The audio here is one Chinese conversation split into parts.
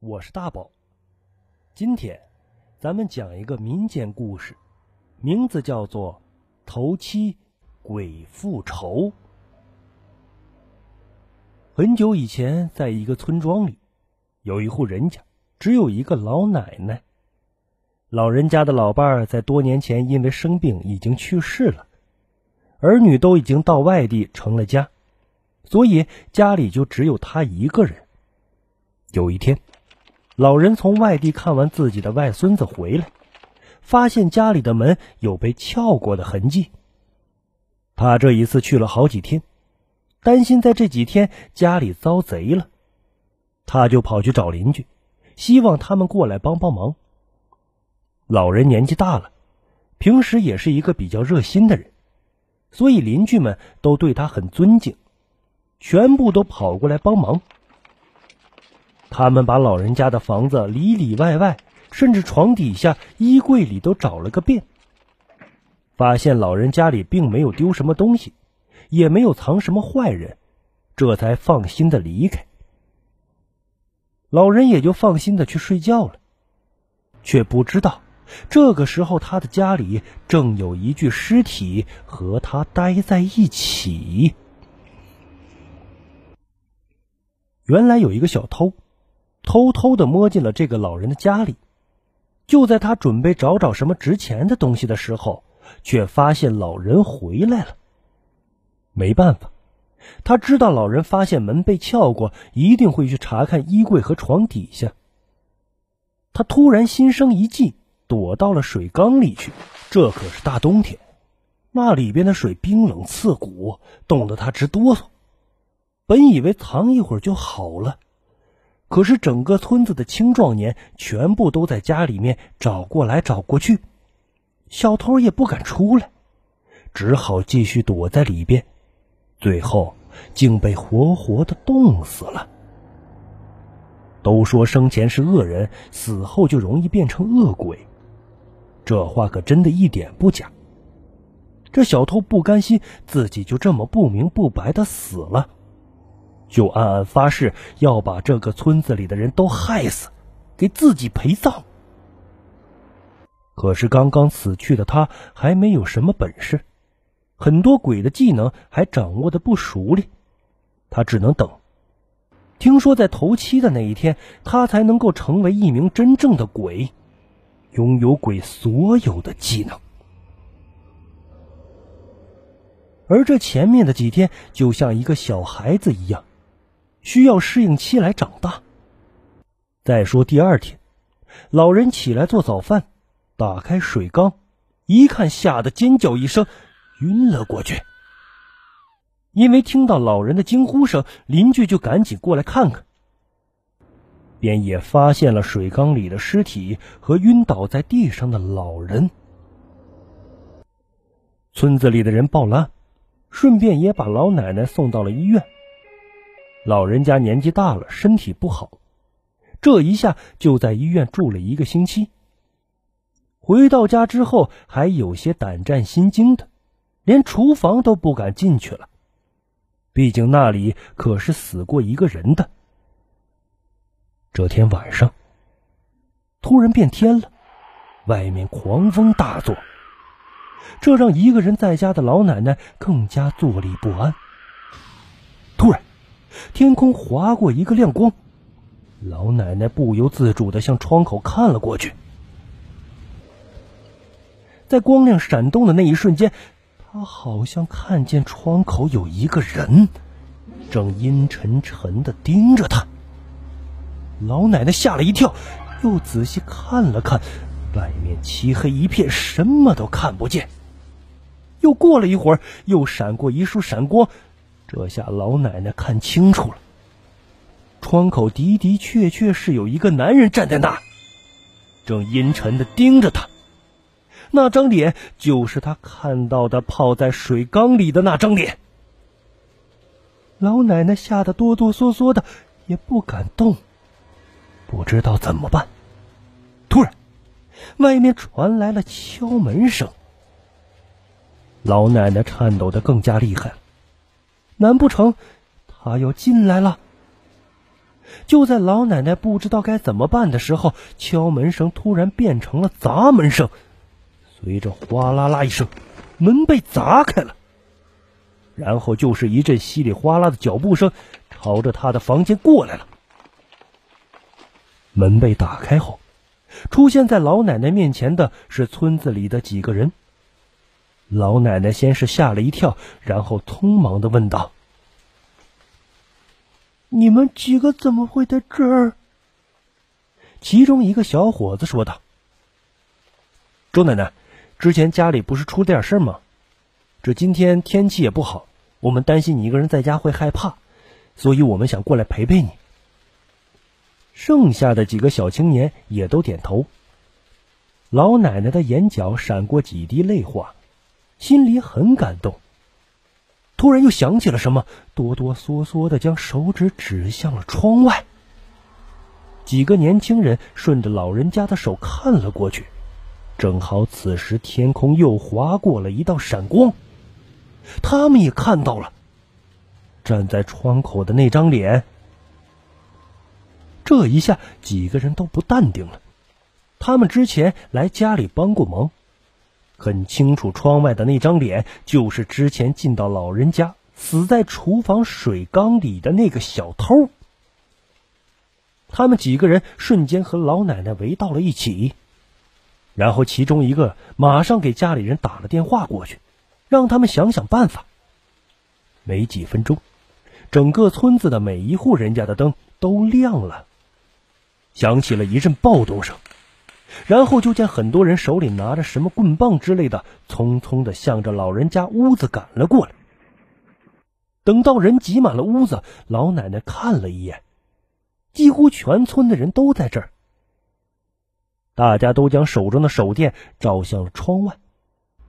我是大宝。今天咱们讲一个民间故事，名字叫做《头七鬼复仇》。很久以前，在一个村庄里，有一户人家，只有一个老奶奶。老人家的老伴儿在多年前因为生病已经去世了，儿女都已经到外地成了家。所以家里就只有他一个人。有一天，老人从外地看完自己的外孙子回来，发现家里的门有被撬过的痕迹。他这一次去了好几天，担心在这几天家里遭贼了，他就跑去找邻居，希望他们过来帮帮忙。老人年纪大了，平时也是一个比较热心的人，所以邻居们都对他很尊敬。全部都跑过来帮忙。他们把老人家的房子里里外外，甚至床底下、衣柜里都找了个遍，发现老人家里并没有丢什么东西，也没有藏什么坏人，这才放心的离开。老人也就放心的去睡觉了，却不知道这个时候他的家里正有一具尸体和他待在一起。原来有一个小偷，偷偷的摸进了这个老人的家里。就在他准备找找什么值钱的东西的时候，却发现老人回来了。没办法，他知道老人发现门被撬过，一定会去查看衣柜和床底下。他突然心生一计，躲到了水缸里去。这可是大冬天，那里边的水冰冷刺骨，冻得他直哆嗦。本以为藏一会儿就好了，可是整个村子的青壮年全部都在家里面找过来找过去，小偷也不敢出来，只好继续躲在里边，最后竟被活活的冻死了。都说生前是恶人，死后就容易变成恶鬼，这话可真的一点不假。这小偷不甘心自己就这么不明不白的死了。就暗暗发誓要把这个村子里的人都害死，给自己陪葬。可是刚刚死去的他还没有什么本事，很多鬼的技能还掌握的不熟练，他只能等。听说在头七的那一天，他才能够成为一名真正的鬼，拥有鬼所有的技能。而这前面的几天，就像一个小孩子一样。需要适应期来长大。再说第二天，老人起来做早饭，打开水缸，一看，吓得尖叫一声，晕了过去。因为听到老人的惊呼声，邻居就赶紧过来看看，便也发现了水缸里的尸体和晕倒在地上的老人。村子里的人报了案，顺便也把老奶奶送到了医院。老人家年纪大了，身体不好，这一下就在医院住了一个星期。回到家之后，还有些胆战心惊的，连厨房都不敢进去了。毕竟那里可是死过一个人的。这天晚上，突然变天了，外面狂风大作，这让一个人在家的老奶奶更加坐立不安。天空划过一个亮光，老奶奶不由自主的向窗口看了过去。在光亮闪动的那一瞬间，她好像看见窗口有一个人，正阴沉沉的盯着她。老奶奶吓了一跳，又仔细看了看，外面漆黑一片，什么都看不见。又过了一会儿，又闪过一束闪光。这下老奶奶看清楚了，窗口的的确确是有一个男人站在那，正阴沉的盯着她。那张脸就是她看到的泡在水缸里的那张脸。老奶奶吓得哆哆嗦嗦的，也不敢动，不知道怎么办。突然，外面传来了敲门声。老奶奶颤抖的更加厉害了。难不成他要进来了？就在老奶奶不知道该怎么办的时候，敲门声突然变成了砸门声，随着哗啦啦一声，门被砸开了。然后就是一阵稀里哗啦的脚步声，朝着他的房间过来了。门被打开后，出现在老奶奶面前的是村子里的几个人。老奶奶先是吓了一跳，然后匆忙的问道：“你们几个怎么会在这儿？”其中一个小伙子说道：“周奶奶，之前家里不是出了点事吗？这今天天气也不好，我们担心你一个人在家会害怕，所以我们想过来陪陪你。”剩下的几个小青年也都点头。老奶奶的眼角闪过几滴泪花。心里很感动，突然又想起了什么，哆哆嗦嗦的将手指指向了窗外。几个年轻人顺着老人家的手看了过去，正好此时天空又划过了一道闪光，他们也看到了站在窗口的那张脸。这一下，几个人都不淡定了，他们之前来家里帮过忙。很清楚，窗外的那张脸就是之前进到老人家、死在厨房水缸里的那个小偷。他们几个人瞬间和老奶奶围到了一起，然后其中一个马上给家里人打了电话过去，让他们想想办法。没几分钟，整个村子的每一户人家的灯都亮了，响起了一阵暴动声。然后就见很多人手里拿着什么棍棒之类的，匆匆的向着老人家屋子赶了过来。等到人挤满了屋子，老奶奶看了一眼，几乎全村的人都在这儿。大家都将手中的手电照向了窗外，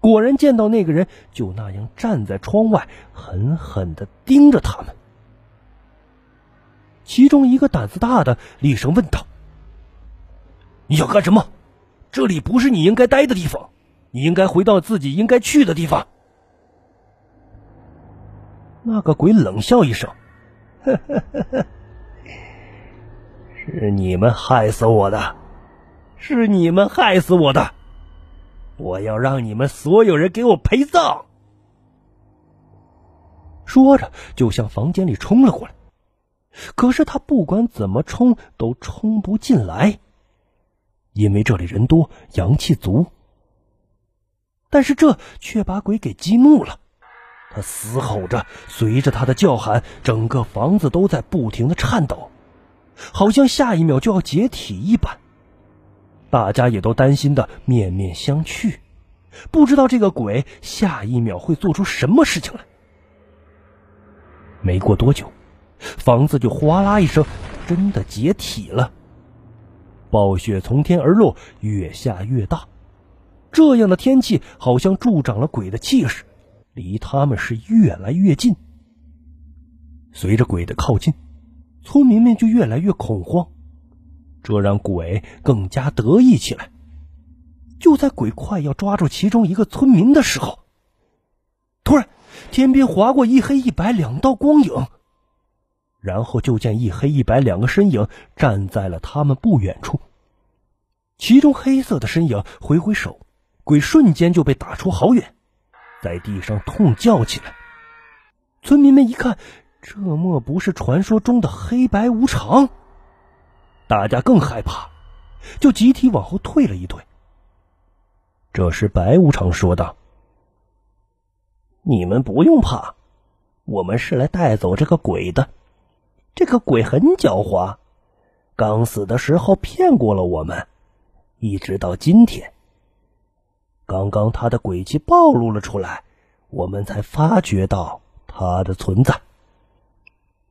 果然见到那个人就那样站在窗外，狠狠的盯着他们。其中一个胆子大的厉声问道。你想干什么？这里不是你应该待的地方，你应该回到自己应该去的地方。那个鬼冷笑一声：“呵呵呵呵，是你们害死我的，是你们害死我的，我要让你们所有人给我陪葬。”说着，就向房间里冲了过来。可是他不管怎么冲，都冲不进来。因为这里人多，阳气足，但是这却把鬼给激怒了。他嘶吼着，随着他的叫喊，整个房子都在不停的颤抖，好像下一秒就要解体一般。大家也都担心的面面相觑，不知道这个鬼下一秒会做出什么事情来。没过多久，房子就哗啦一声，真的解体了。暴雪从天而落，越下越大。这样的天气好像助长了鬼的气势，离他们是越来越近。随着鬼的靠近，村民们就越来越恐慌，这让鬼更加得意起来。就在鬼快要抓住其中一个村民的时候，突然天边划过一黑一白两道光影。然后就见一黑一白两个身影站在了他们不远处。其中黑色的身影挥挥手，鬼瞬间就被打出好远，在地上痛叫起来。村民们一看，这莫不是传说中的黑白无常？大家更害怕，就集体往后退了一退。这时，白无常说道：“你们不用怕，我们是来带走这个鬼的。”这个鬼很狡猾，刚死的时候骗过了我们，一直到今天。刚刚他的诡计暴露了出来，我们才发觉到他的存在。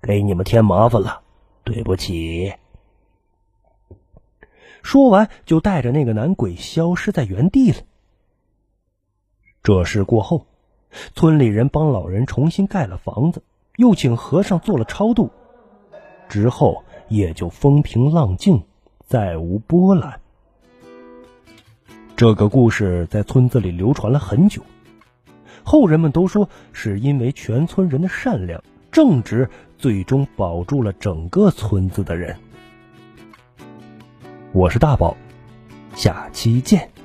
给你们添麻烦了，对不起。说完，就带着那个男鬼消失在原地了。这事过后，村里人帮老人重新盖了房子，又请和尚做了超度。之后也就风平浪静，再无波澜。这个故事在村子里流传了很久，后人们都说是因为全村人的善良正直，最终保住了整个村子的人。我是大宝，下期见。